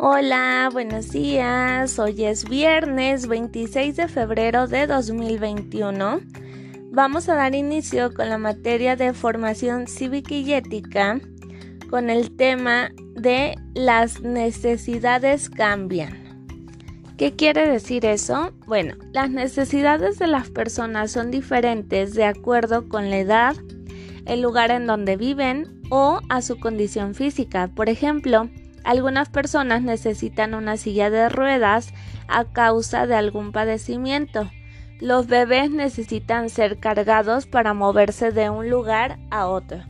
Hola, buenos días. Hoy es viernes 26 de febrero de 2021. Vamos a dar inicio con la materia de formación cívica y ética con el tema de las necesidades cambian. ¿Qué quiere decir eso? Bueno, las necesidades de las personas son diferentes de acuerdo con la edad, el lugar en donde viven o a su condición física. Por ejemplo, algunas personas necesitan una silla de ruedas a causa de algún padecimiento. Los bebés necesitan ser cargados para moverse de un lugar a otro.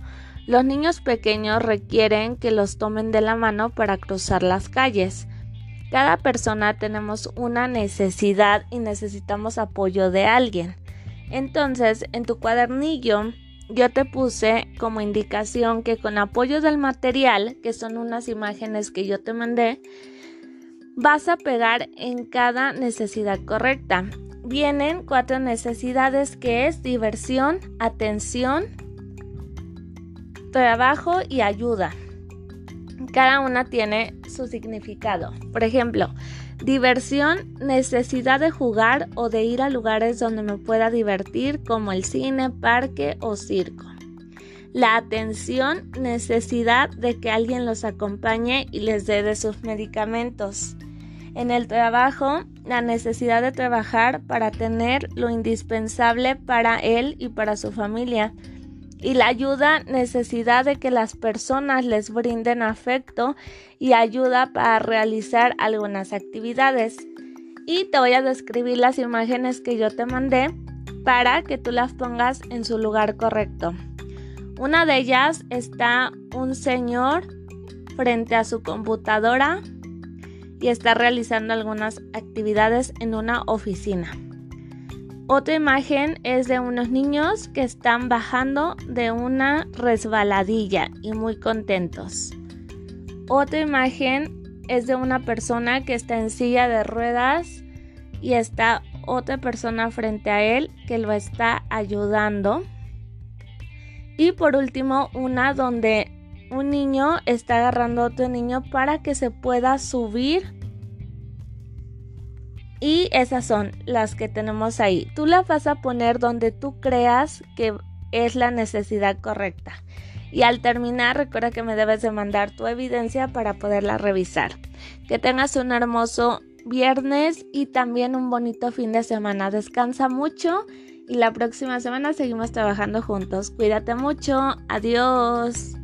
Los niños pequeños requieren que los tomen de la mano para cruzar las calles. Cada persona tenemos una necesidad y necesitamos apoyo de alguien. Entonces, en tu cuadernillo yo te puse como indicación que con apoyo del material, que son unas imágenes que yo te mandé, vas a pegar en cada necesidad correcta. Vienen cuatro necesidades que es diversión, atención, trabajo y ayuda. Cada una tiene su significado. Por ejemplo, Diversión, necesidad de jugar o de ir a lugares donde me pueda divertir como el cine, parque o circo. La atención, necesidad de que alguien los acompañe y les dé de sus medicamentos. En el trabajo, la necesidad de trabajar para tener lo indispensable para él y para su familia y la ayuda necesidad de que las personas les brinden afecto y ayuda para realizar algunas actividades. Y te voy a describir las imágenes que yo te mandé para que tú las pongas en su lugar correcto. Una de ellas está un señor frente a su computadora y está realizando algunas actividades en una oficina. Otra imagen es de unos niños que están bajando de una resbaladilla y muy contentos. Otra imagen es de una persona que está en silla de ruedas y está otra persona frente a él que lo está ayudando. Y por último, una donde un niño está agarrando a otro niño para que se pueda subir y esas son las que tenemos ahí. Tú las vas a poner donde tú creas que es la necesidad correcta. Y al terminar, recuerda que me debes de mandar tu evidencia para poderla revisar. Que tengas un hermoso viernes y también un bonito fin de semana. Descansa mucho y la próxima semana seguimos trabajando juntos. Cuídate mucho. Adiós.